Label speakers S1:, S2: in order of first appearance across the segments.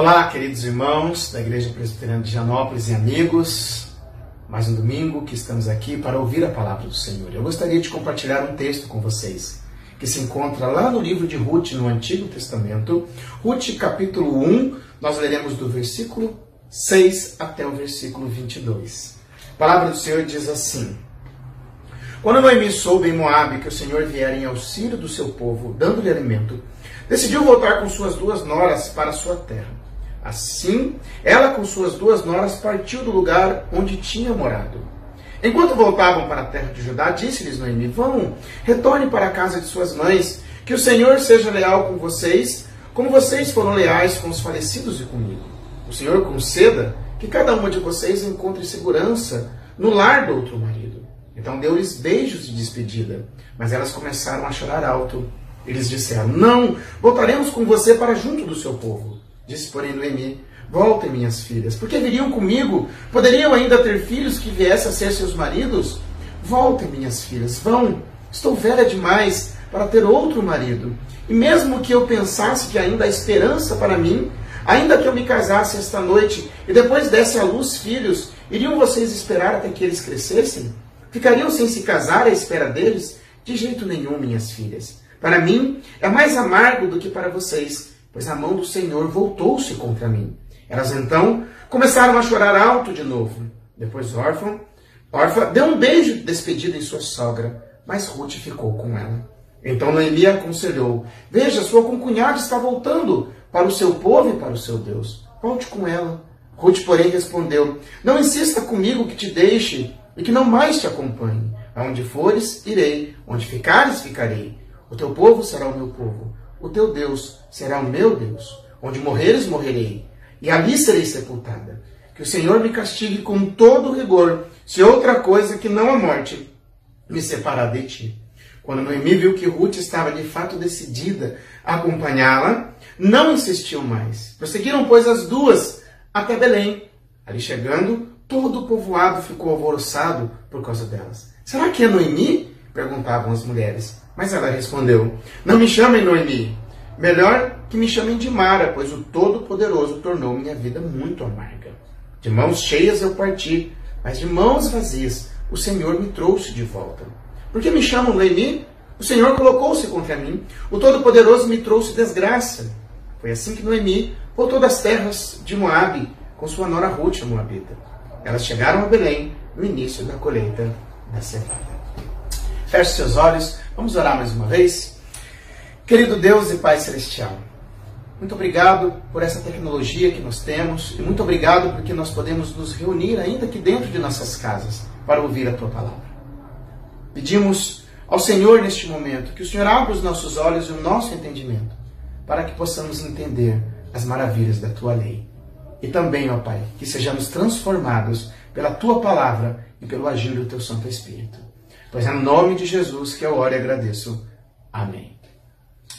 S1: Olá, queridos irmãos da Igreja Presbiteriana de Janópolis e amigos. Mais um domingo que estamos aqui para ouvir a palavra do Senhor. Eu gostaria de compartilhar um texto com vocês que se encontra lá no livro de Ruth, no Antigo Testamento. Ruth, capítulo 1, nós leremos do versículo 6 até o versículo 22. A palavra do Senhor diz assim: Quando Noemi soube em Moabe que o Senhor viera em auxílio do seu povo, dando-lhe alimento, decidiu voltar com suas duas noras para sua terra. Assim, ela com suas duas noras partiu do lugar onde tinha morado. Enquanto voltavam para a terra de Judá, disse-lhes Noemi: Vão, retorne para a casa de suas mães, que o Senhor seja leal com vocês, como vocês foram leais com os falecidos e comigo. O Senhor conceda que cada uma de vocês encontre segurança no lar do outro marido. Então deu-lhes beijos de despedida, mas elas começaram a chorar alto. Eles disseram: Não, voltaremos com você para junto do seu povo. Disse, porém, Noemi: Voltem, minhas filhas, porque viriam comigo. Poderiam ainda ter filhos que viessem a ser seus maridos? Voltem, minhas filhas, vão. Estou velha demais para ter outro marido. E mesmo que eu pensasse que ainda há esperança para mim, ainda que eu me casasse esta noite e depois desse à luz filhos, iriam vocês esperar até que eles crescessem? Ficariam sem se casar à espera deles? De jeito nenhum, minhas filhas. Para mim é mais amargo do que para vocês pois a mão do Senhor voltou-se contra mim. Elas então começaram a chorar alto de novo. Depois órfã, órfã deu um beijo de despedida em sua sogra, mas Ruth ficou com ela. Então Noemi aconselhou: Veja, sua concunhada está voltando para o seu povo e para o seu Deus. Volte com ela. Ruth, porém, respondeu: Não insista comigo que te deixe e que não mais te acompanhe. Aonde fores, irei. Onde ficares, ficarei. O teu povo será o meu povo o teu Deus será o meu Deus. Onde morreres, morrerei, e ali serei sepultada. Que o Senhor me castigue com todo rigor, se outra coisa que não a morte me separar de ti. Quando Noemi viu que Ruth estava de fato decidida a acompanhá-la, não insistiu mais. Prosseguiram, pois, as duas até Belém. Ali chegando, todo o povoado ficou alvoroçado por causa delas. Será que é Noemi? Perguntavam as mulheres. Mas ela respondeu: Não me chamem Noemi. Melhor que me chamem de Mara, pois o Todo-Poderoso tornou minha vida muito amarga. De mãos cheias eu parti, mas de mãos vazias o Senhor me trouxe de volta. Por que me chamam Noemi? O Senhor colocou-se contra mim. O Todo-Poderoso me trouxe desgraça. Foi assim que Noemi voltou das terras de Moabe com sua nora Ruth, a Moabita. Elas chegaram a Belém no início da colheita da cevada. Feche seus olhos, vamos orar mais uma vez. Querido Deus e Pai Celestial, muito obrigado por essa tecnologia que nós temos e muito obrigado porque nós podemos nos reunir ainda aqui dentro de nossas casas para ouvir a Tua palavra. Pedimos ao Senhor neste momento que o Senhor abra os nossos olhos e o nosso entendimento para que possamos entender as maravilhas da Tua lei. E também, ó Pai, que sejamos transformados pela Tua palavra e pelo agir do Teu Santo Espírito. Pois é no nome de Jesus que eu oro e agradeço. Amém.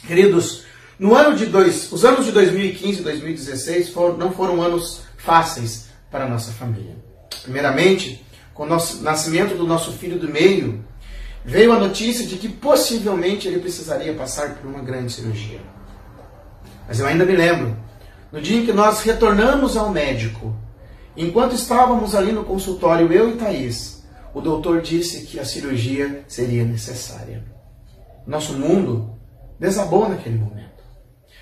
S1: Queridos, no ano de dois, os anos de 2015 e 2016 foram, não foram anos fáceis para a nossa família. Primeiramente, com o nosso, nascimento do nosso filho do meio, veio a notícia de que possivelmente ele precisaria passar por uma grande cirurgia. Mas eu ainda me lembro, no dia em que nós retornamos ao médico, enquanto estávamos ali no consultório, eu e Thaís, o doutor disse que a cirurgia seria necessária. Nosso mundo desabou naquele momento.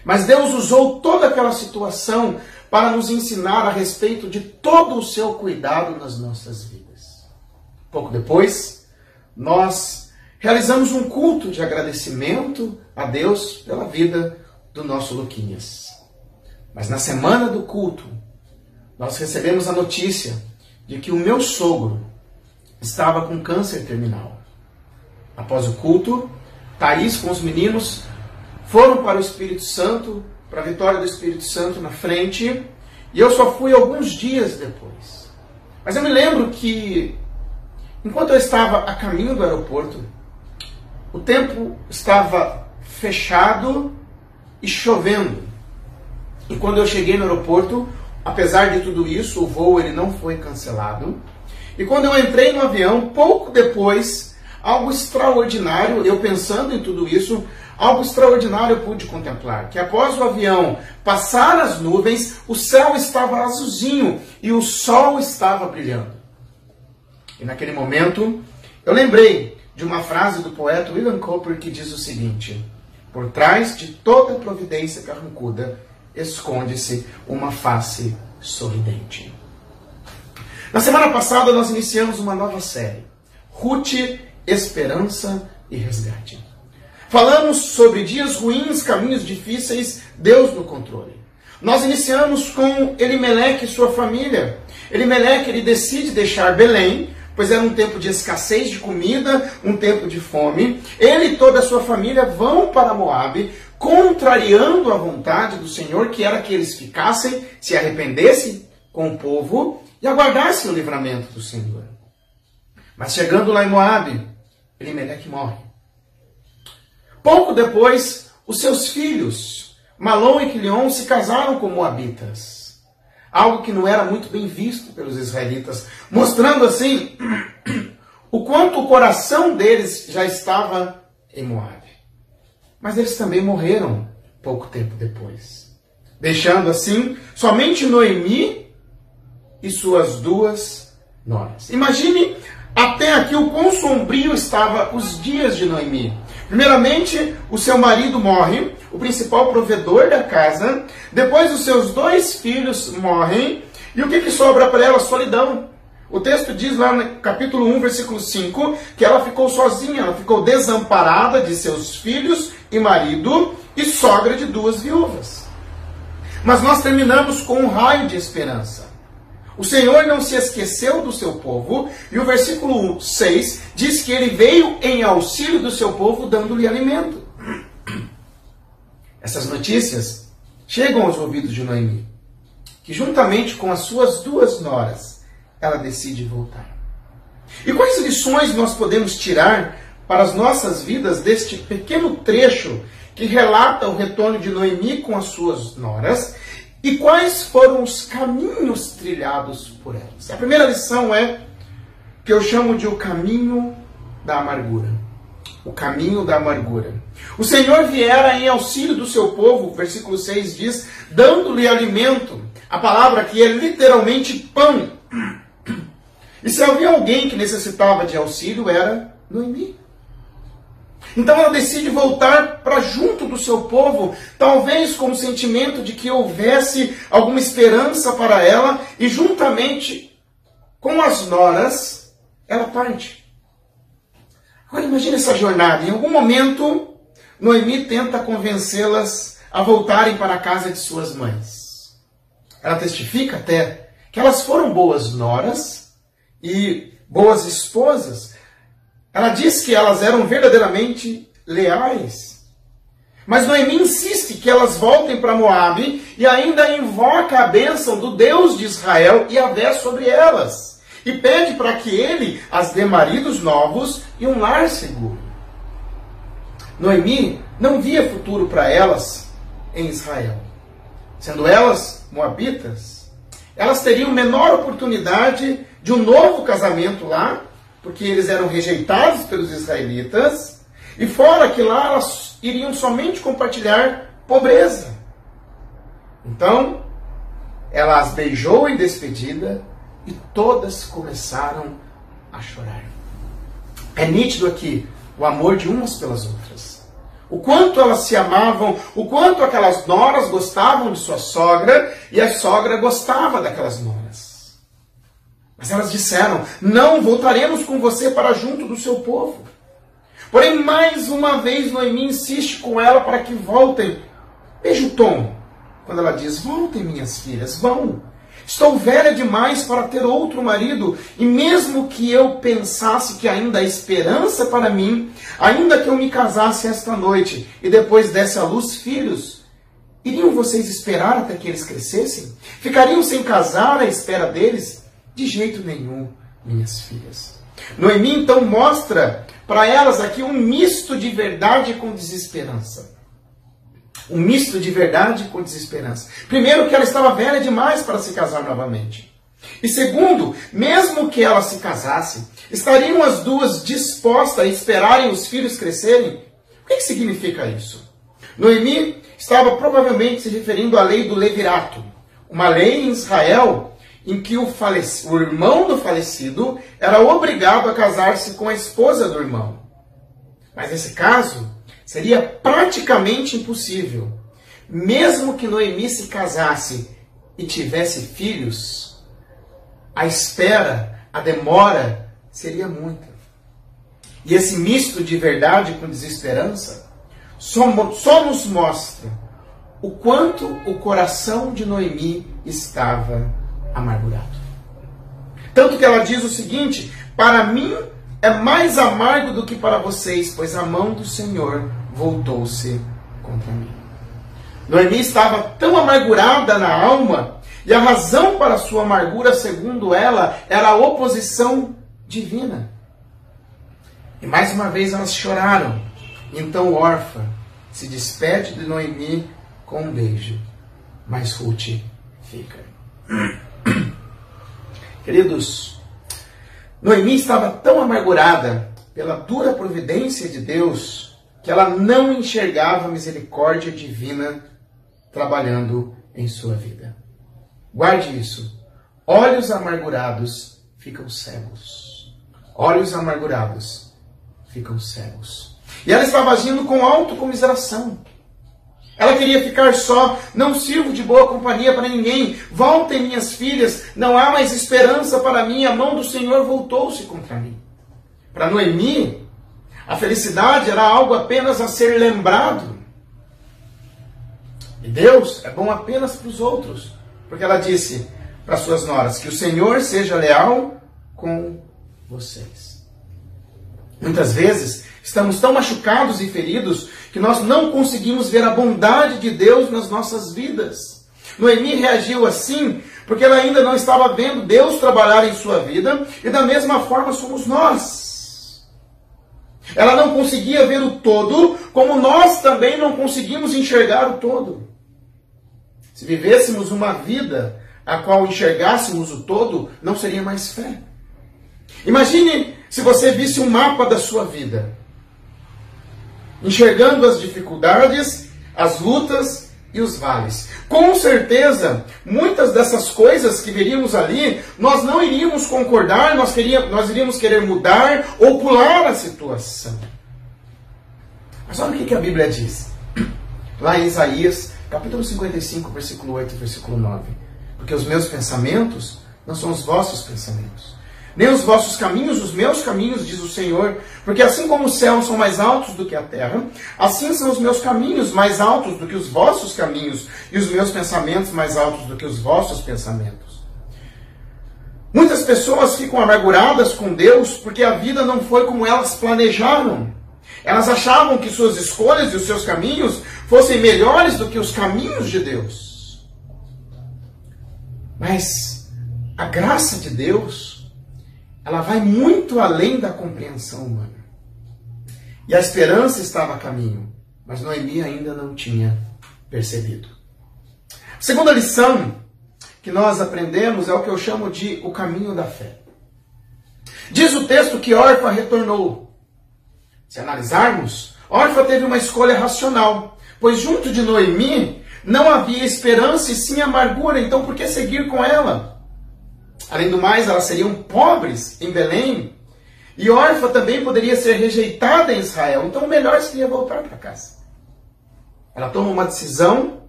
S1: Mas Deus usou toda aquela situação para nos ensinar a respeito de todo o seu cuidado nas nossas vidas. Pouco depois, nós realizamos um culto de agradecimento a Deus pela vida do nosso Luquinhas. Mas na semana do culto, nós recebemos a notícia de que o meu sogro estava com câncer terminal. Após o culto, Thaís com os meninos foram para o Espírito Santo, para a vitória do Espírito Santo na frente, e eu só fui alguns dias depois. Mas eu me lembro que, enquanto eu estava a caminho do aeroporto, o tempo estava fechado e chovendo. E quando eu cheguei no aeroporto, apesar de tudo isso, o voo ele não foi cancelado. E quando eu entrei no avião, pouco depois, algo extraordinário, eu pensando em tudo isso, algo extraordinário eu pude contemplar. Que após o avião passar as nuvens, o céu estava azulzinho e o sol estava brilhando. E naquele momento, eu lembrei de uma frase do poeta William Cooper que diz o seguinte: Por trás de toda providência carrancuda esconde-se uma face sorridente. Na semana passada nós iniciamos uma nova série, Ruth, Esperança e Resgate. Falamos sobre dias ruins, caminhos difíceis, Deus no controle. Nós iniciamos com Elimeleque e sua família. Elimeleque ele decide deixar Belém, pois era um tempo de escassez de comida, um tempo de fome. Ele e toda a sua família vão para Moabe, contrariando a vontade do Senhor, que era que eles ficassem, se arrependessem com o povo e aguardassem o livramento do Senhor. Mas chegando lá em Moabe, Elimeleque morre. Pouco depois, os seus filhos, Malom e Quilion, se casaram com Moabitas. Algo que não era muito bem visto pelos israelitas, mostrando assim o quanto o coração deles já estava em Moabe. Mas eles também morreram pouco tempo depois, deixando assim somente Noemi e suas duas noras. Imagine até aqui o quão sombrio estava os dias de Noemi. Primeiramente, o seu marido morre, o principal provedor da casa. Depois, os seus dois filhos morrem. E o que, que sobra para ela? Solidão. O texto diz lá no capítulo 1, versículo 5, que ela ficou sozinha, ela ficou desamparada de seus filhos e marido e sogra de duas viúvas. Mas nós terminamos com um raio de esperança. O Senhor não se esqueceu do seu povo, e o versículo 6 diz que ele veio em auxílio do seu povo, dando-lhe alimento. Essas notícias chegam aos ouvidos de Noemi, que juntamente com as suas duas noras, ela decide voltar. E quais lições nós podemos tirar para as nossas vidas deste pequeno trecho que relata o retorno de Noemi com as suas noras e quais foram os caminhos trilhados por elas? A primeira lição é que eu chamo de o caminho da amargura. O caminho da amargura. O Senhor viera em auxílio do seu povo, versículo 6 diz, dando-lhe alimento. A palavra aqui é literalmente pão. E se havia alguém que necessitava de auxílio, era Noemi. Então ela decide voltar para junto do seu povo, talvez com o sentimento de que houvesse alguma esperança para ela, e juntamente com as noras, ela parte. Agora imagine essa jornada. Em algum momento, Noemi tenta convencê-las a voltarem para a casa de suas mães. Ela testifica até que elas foram boas noras e boas esposas, ela diz que elas eram verdadeiramente leais. Mas Noemi insiste que elas voltem para Moabe e ainda invoca a bênção do Deus de Israel e a vé sobre elas. E pede para que ele as dê maridos novos e um lar seguro. Noemi não via futuro para elas em Israel. Sendo elas moabitas, elas teriam menor oportunidade de um novo casamento lá porque eles eram rejeitados pelos israelitas, e fora que lá elas iriam somente compartilhar pobreza. Então, ela as beijou em despedida e todas começaram a chorar. É nítido aqui o amor de umas pelas outras. O quanto elas se amavam, o quanto aquelas noras gostavam de sua sogra e a sogra gostava daquelas noras. Mas elas disseram: Não voltaremos com você para junto do seu povo. Porém, mais uma vez, Noemi insiste com ela para que voltem. Veja o tom. Quando ela diz: Voltem, minhas filhas, vão. Estou velha demais para ter outro marido, e mesmo que eu pensasse que ainda há esperança para mim, ainda que eu me casasse esta noite e depois desse à luz filhos, iriam vocês esperar até que eles crescessem? Ficariam sem casar à espera deles? De jeito nenhum, minhas filhas. Noemi então mostra para elas aqui um misto de verdade com desesperança. Um misto de verdade com desesperança. Primeiro, que ela estava velha demais para se casar novamente. E segundo, mesmo que ela se casasse, Estariam as duas dispostas a esperarem os filhos crescerem? O que, que significa isso? Noemi estava provavelmente se referindo à lei do levirato, uma lei em Israel em que o, o irmão do falecido era obrigado a casar-se com a esposa do irmão. Mas nesse caso, seria praticamente impossível. Mesmo que Noemi se casasse e tivesse filhos, a espera, a demora seria muita. E esse misto de verdade com desesperança só, só nos mostra o quanto o coração de Noemi estava amargurado. Tanto que ela diz o seguinte: Para mim é mais amargo do que para vocês, pois a mão do Senhor voltou-se contra mim. Noemi estava tão amargurada na alma, e a razão para sua amargura, segundo ela, era a oposição divina. E mais uma vez elas choraram. Então Orfa se despede de Noemi com um beijo, mas Ruth fica. Queridos, Noemi estava tão amargurada pela dura providência de Deus que ela não enxergava a misericórdia divina trabalhando em sua vida. Guarde isso. Olhos amargurados ficam cegos. Olhos amargurados ficam cegos. E ela estava agindo com autocomiseração. Ela queria ficar só, não sirvo de boa companhia para ninguém. Voltem minhas filhas, não há mais esperança para mim, a mão do Senhor voltou-se contra mim. Para Noemi, a felicidade era algo apenas a ser lembrado. E Deus é bom apenas para os outros, porque ela disse para suas noras que o Senhor seja leal com vocês. Muitas vezes estamos tão machucados e feridos que nós não conseguimos ver a bondade de Deus nas nossas vidas. Noemi reagiu assim porque ela ainda não estava vendo Deus trabalhar em sua vida, e da mesma forma somos nós. Ela não conseguia ver o todo, como nós também não conseguimos enxergar o todo. Se vivêssemos uma vida a qual enxergássemos o todo, não seria mais fé. Imagine se você visse um mapa da sua vida enxergando as dificuldades, as lutas e os vales. Com certeza, muitas dessas coisas que veríamos ali, nós não iríamos concordar, nós, queríamos, nós iríamos querer mudar ou pular a situação. Mas olha o que a Bíblia diz. Lá em Isaías, capítulo 55, versículo 8 e versículo 9. Porque os meus pensamentos não são os vossos pensamentos nem os vossos caminhos, os meus caminhos, diz o Senhor, porque assim como os céus são mais altos do que a terra, assim são os meus caminhos mais altos do que os vossos caminhos, e os meus pensamentos mais altos do que os vossos pensamentos. Muitas pessoas ficam amarguradas com Deus porque a vida não foi como elas planejaram. Elas achavam que suas escolhas e os seus caminhos fossem melhores do que os caminhos de Deus. Mas a graça de Deus ela vai muito além da compreensão humana. E a esperança estava a caminho, mas Noemi ainda não tinha percebido. A segunda lição que nós aprendemos é o que eu chamo de o caminho da fé. Diz o texto que Orfa retornou. Se analisarmos, Orfa teve uma escolha racional, pois junto de Noemi não havia esperança e sim amargura, então por que seguir com ela? Além do mais, elas seriam pobres em Belém. E órfã também poderia ser rejeitada em Israel. Então, o melhor seria voltar para casa. Ela toma uma decisão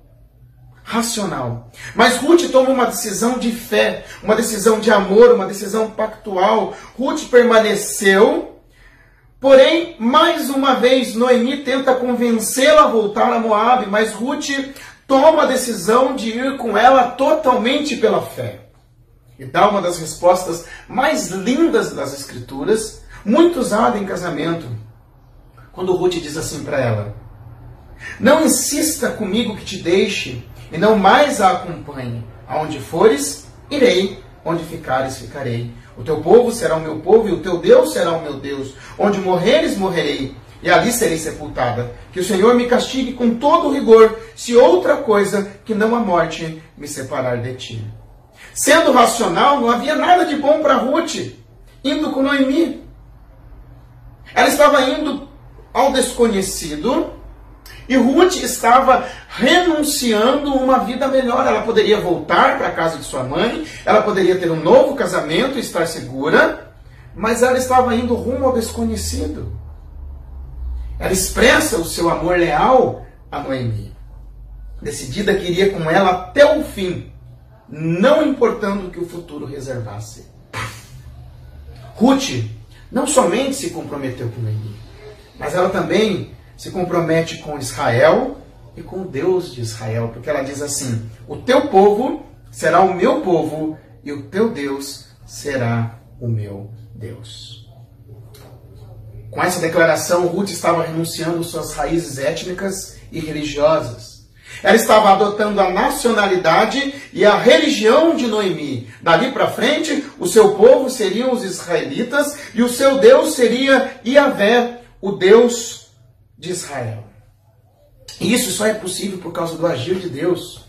S1: racional. Mas Ruth toma uma decisão de fé, uma decisão de amor, uma decisão pactual. Ruth permaneceu. Porém, mais uma vez, Noemi tenta convencê-la a voltar a Moab, mas Ruth toma a decisão de ir com ela totalmente pela fé e dá uma das respostas mais lindas das Escrituras, muito usada em casamento. Quando Ruth diz assim para ela: Não insista comigo que te deixe, e não mais a acompanhe. Aonde fores, irei, onde ficares, ficarei. O teu povo será o meu povo, e o teu Deus será o meu Deus. Onde morreres, morrerei, e ali serei sepultada. Que o Senhor me castigue com todo rigor, se outra coisa que não a morte me separar de ti. Sendo racional, não havia nada de bom para Ruth. indo com Noemi. Ela estava indo ao desconhecido e Ruth estava renunciando uma vida melhor. Ela poderia voltar para a casa de sua mãe, ela poderia ter um novo casamento e estar segura, mas ela estava indo rumo ao desconhecido. Ela expressa o seu amor leal a Noemi. Decidida que iria com ela até o fim, não importando o que o futuro reservasse. Ruth não somente se comprometeu com Noemi, mas ela também se compromete com Israel e com Deus de Israel, porque ela diz assim: O teu povo será o meu povo e o teu Deus será o meu Deus. Com essa declaração, Ruth estava renunciando suas raízes étnicas e religiosas. Ela estava adotando a nacionalidade e a religião de Noemi. Dali para frente, o seu povo seriam os israelitas e o seu Deus seria Iavé, o Deus de Israel. E isso só é possível por causa do agir de Deus.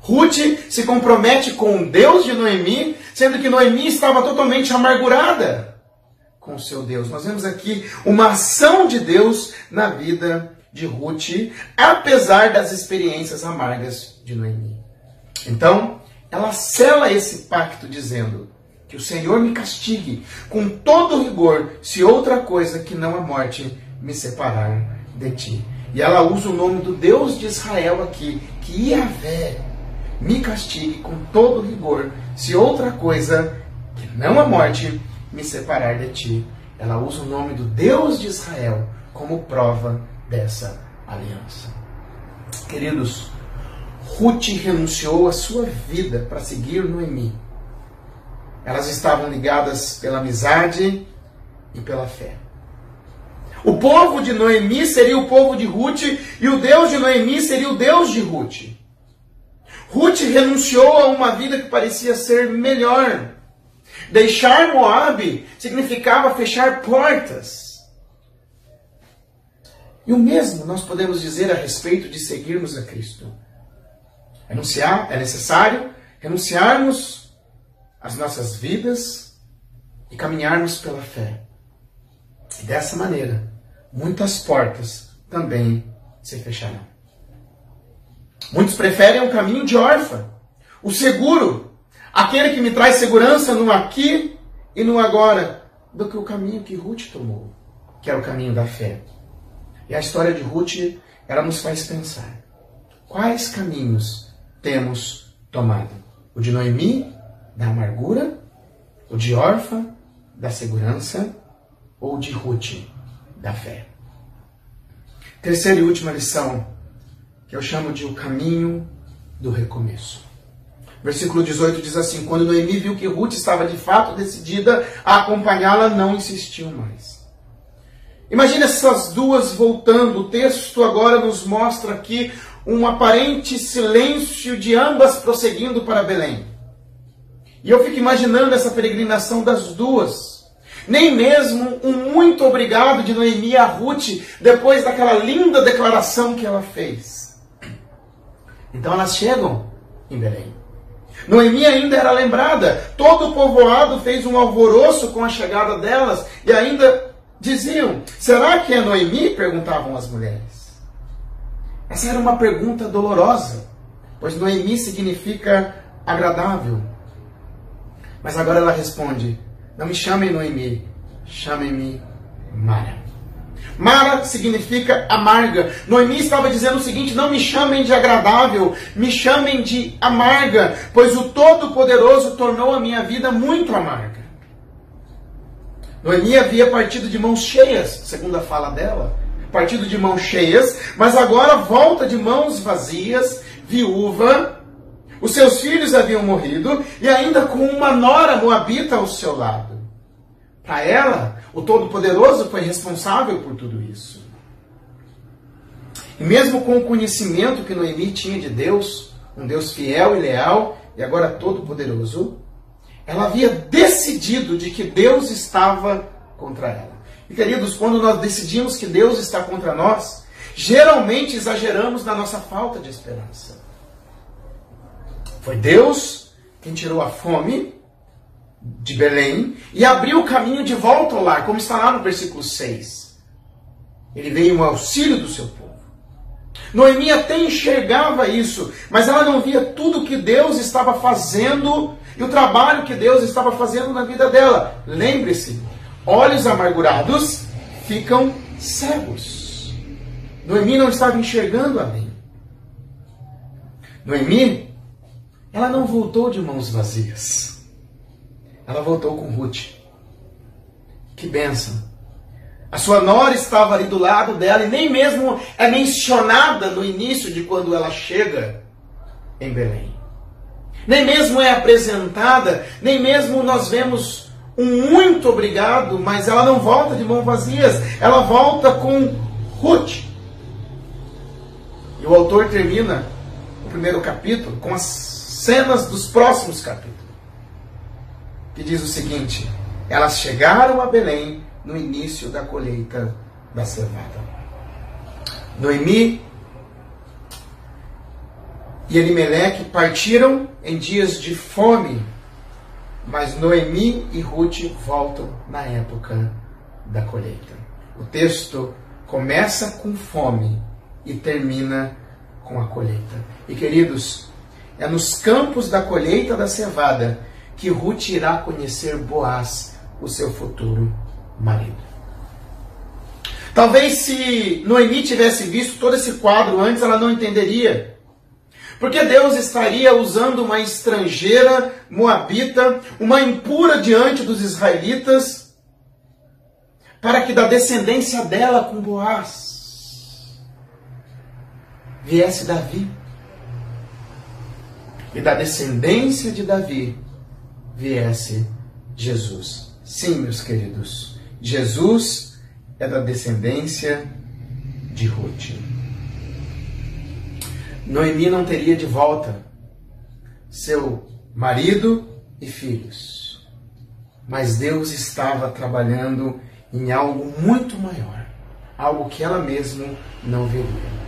S1: Ruth se compromete com o Deus de Noemi, sendo que Noemi estava totalmente amargurada com o seu Deus. Nós vemos aqui uma ação de Deus na vida de Ruth, apesar das experiências amargas de Noemi. Então, ela sela esse pacto dizendo: Que o Senhor me castigue com todo rigor, se outra coisa que não a morte me separar de ti. E ela usa o nome do Deus de Israel aqui, que Yahvé me castigue com todo rigor, se outra coisa que não a morte me separar de ti. Ela usa o nome do Deus de Israel como prova dessa aliança. Queridos, Ruth renunciou à sua vida para seguir Noemi. Elas estavam ligadas pela amizade e pela fé. O povo de Noemi seria o povo de Ruth e o Deus de Noemi seria o Deus de Ruth. Ruth renunciou a uma vida que parecia ser melhor. Deixar Moabe significava fechar portas. E o mesmo nós podemos dizer a respeito de seguirmos a Cristo. Renunciar é necessário renunciarmos às nossas vidas e caminharmos pela fé. E dessa maneira, muitas portas também se fecharão. Muitos preferem o caminho de órfã, o seguro, aquele que me traz segurança no aqui e no agora, do que o caminho que Ruth tomou, que é o caminho da fé. E a história de Ruth, ela nos faz pensar: quais caminhos temos tomado? O de Noemi, da amargura? O de órfã, da segurança? Ou de Ruth, da fé. Terceira e última lição, que eu chamo de o caminho do recomeço. Versículo 18 diz assim: Quando Noemi viu que Ruth estava de fato decidida a acompanhá-la, não insistiu mais. Imagina essas duas voltando. O texto agora nos mostra aqui um aparente silêncio de ambas prosseguindo para Belém. E eu fico imaginando essa peregrinação das duas nem mesmo um muito obrigado de Noemi a Ruth, depois daquela linda declaração que ela fez. Então elas chegam em Belém. Noemi ainda era lembrada, todo o povoado fez um alvoroço com a chegada delas e ainda diziam: Será que é Noemi? perguntavam as mulheres. Essa era uma pergunta dolorosa, pois Noemi significa agradável. Mas agora ela responde: não me chamem Noemi, chamem-me Mara. Mara significa amarga. Noemi estava dizendo o seguinte: não me chamem de agradável, me chamem de amarga, pois o Todo-Poderoso tornou a minha vida muito amarga. Noemi havia partido de mãos cheias, segundo a fala dela, partido de mãos cheias, mas agora volta de mãos vazias, viúva, os seus filhos haviam morrido e ainda com uma nora moabita ao seu lado. Para ela, o Todo-Poderoso foi responsável por tudo isso. E mesmo com o conhecimento que Noemi tinha de Deus, um Deus fiel e leal e agora todo-poderoso, ela havia decidido de que Deus estava contra ela. E queridos, quando nós decidimos que Deus está contra nós, geralmente exageramos na nossa falta de esperança. Foi Deus quem tirou a fome de Belém e abriu o caminho de volta ao lar, como está lá no versículo 6. Ele veio em auxílio do seu povo. Noemi até enxergava isso, mas ela não via tudo que Deus estava fazendo e o trabalho que Deus estava fazendo na vida dela. Lembre-se, olhos amargurados ficam cegos. Noemi não estava enxergando além. Noemi, ela não voltou de mãos vazias. Ela voltou com Ruth. Que benção. A sua nora estava ali do lado dela e nem mesmo é mencionada no início de quando ela chega em Belém. Nem mesmo é apresentada, nem mesmo nós vemos um muito obrigado, mas ela não volta de mãos vazias, ela volta com Ruth. E o autor termina o primeiro capítulo com as cenas dos próximos capítulos, que diz o seguinte: Elas chegaram a Belém no início da colheita da cevada. Noemi e Elimeleque partiram em dias de fome, mas Noemi e Ruth voltam na época da colheita. O texto começa com fome e termina com a colheita. E queridos, é nos campos da colheita da cevada que Ruth irá conhecer Boaz, o seu futuro marido. Talvez se Noemi tivesse visto todo esse quadro antes, ela não entenderia. Porque Deus estaria usando uma estrangeira moabita, uma impura diante dos israelitas, para que da descendência dela com Boaz viesse Davi. E da descendência de Davi viesse Jesus. Sim, meus queridos. Jesus é da descendência de Ruth. Noemi não teria de volta seu marido e filhos, mas Deus estava trabalhando em algo muito maior, algo que ela mesma não veria.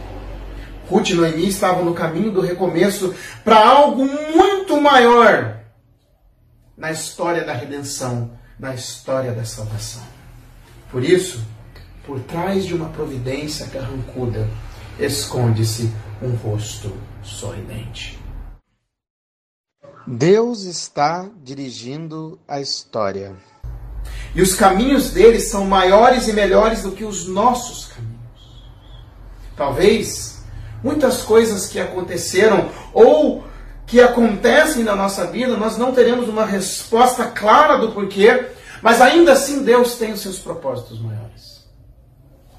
S1: Ruth e Noemi estavam no caminho do recomeço para algo muito maior na história da redenção, na história da salvação. Por isso, por trás de uma providência carrancuda, esconde-se um rosto sorridente. Deus está dirigindo a história. E os caminhos dele são maiores e melhores do que os nossos caminhos. Talvez muitas coisas que aconteceram ou que acontecem na nossa vida, nós não teremos uma resposta clara do porquê, mas ainda assim Deus tem os seus propósitos maiores.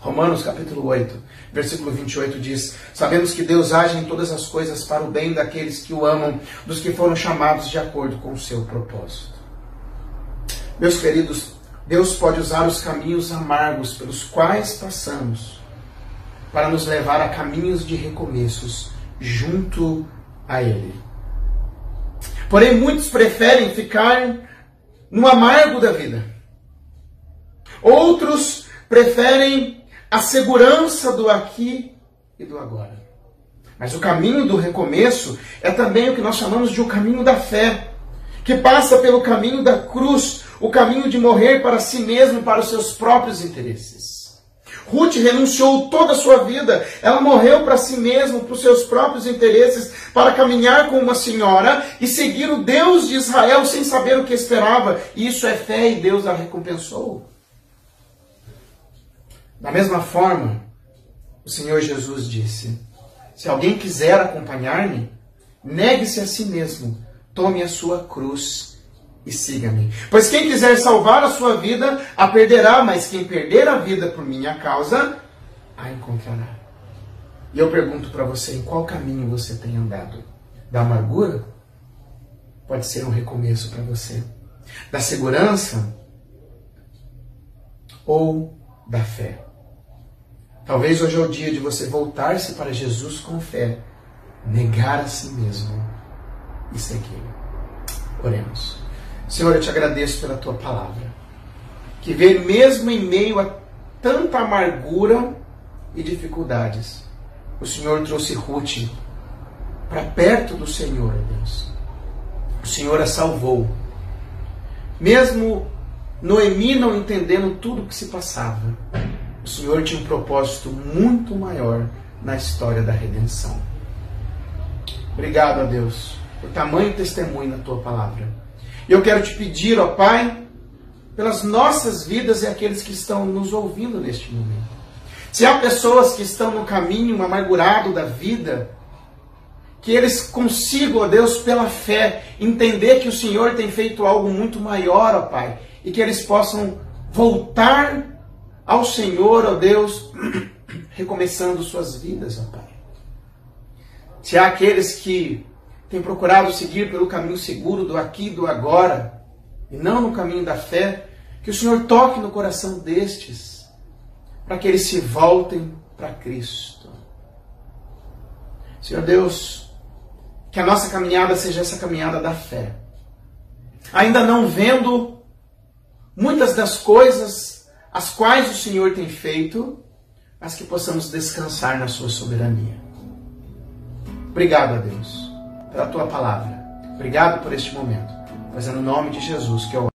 S1: Romanos capítulo 8, versículo 28 diz: Sabemos que Deus age em todas as coisas para o bem daqueles que o amam, dos que foram chamados de acordo com o seu propósito. Meus queridos, Deus pode usar os caminhos amargos pelos quais passamos para nos levar a caminhos de recomeços junto a Ele. Porém, muitos preferem ficar no amargo da vida. Outros preferem a segurança do aqui e do agora. Mas o caminho do recomeço é também o que nós chamamos de o caminho da fé, que passa pelo caminho da cruz, o caminho de morrer para si mesmo para os seus próprios interesses. Ruth renunciou toda a sua vida. Ela morreu para si mesma, para os seus próprios interesses, para caminhar com uma senhora e seguir o Deus de Israel sem saber o que esperava. Isso é fé e Deus a recompensou. Da mesma forma, o Senhor Jesus disse: Se alguém quiser acompanhar-me, negue-se a si mesmo, tome a sua cruz e siga-me. Pois quem quiser salvar a sua vida, a perderá, mas quem perder a vida por minha causa, a encontrará. E eu pergunto para você, em qual caminho você tem andado? Da amargura? Pode ser um recomeço para você. Da segurança? Ou da fé? Talvez hoje é o dia de você voltar-se para Jesus com fé, negar a si mesmo e seguir. Oremos. Senhor, eu te agradeço pela tua palavra, que vê mesmo em meio a tanta amargura e dificuldades, o Senhor trouxe Ruth para perto do Senhor, Deus. O Senhor a salvou. mesmo Noemi não entendendo tudo o que se passava, o Senhor tinha um propósito muito maior na história da redenção. Obrigado a Deus por tamanho testemunho na tua palavra. E eu quero te pedir, ó Pai, pelas nossas vidas e aqueles que estão nos ouvindo neste momento. Se há pessoas que estão no caminho amargurado da vida, que eles consigam, ó Deus, pela fé, entender que o Senhor tem feito algo muito maior, ó Pai, e que eles possam voltar ao Senhor, ó Deus, recomeçando suas vidas, ó Pai. Se há aqueles que têm procurado seguir pelo caminho seguro do aqui e do agora, e não no caminho da fé, que o Senhor toque no coração destes, para que eles se voltem para Cristo. Senhor Deus, que a nossa caminhada seja essa caminhada da fé. Ainda não vendo muitas das coisas as quais o Senhor tem feito, mas que possamos descansar na Sua soberania. Obrigado a Deus pela Tua palavra. Obrigado por este momento. Mas é no nome de Jesus que eu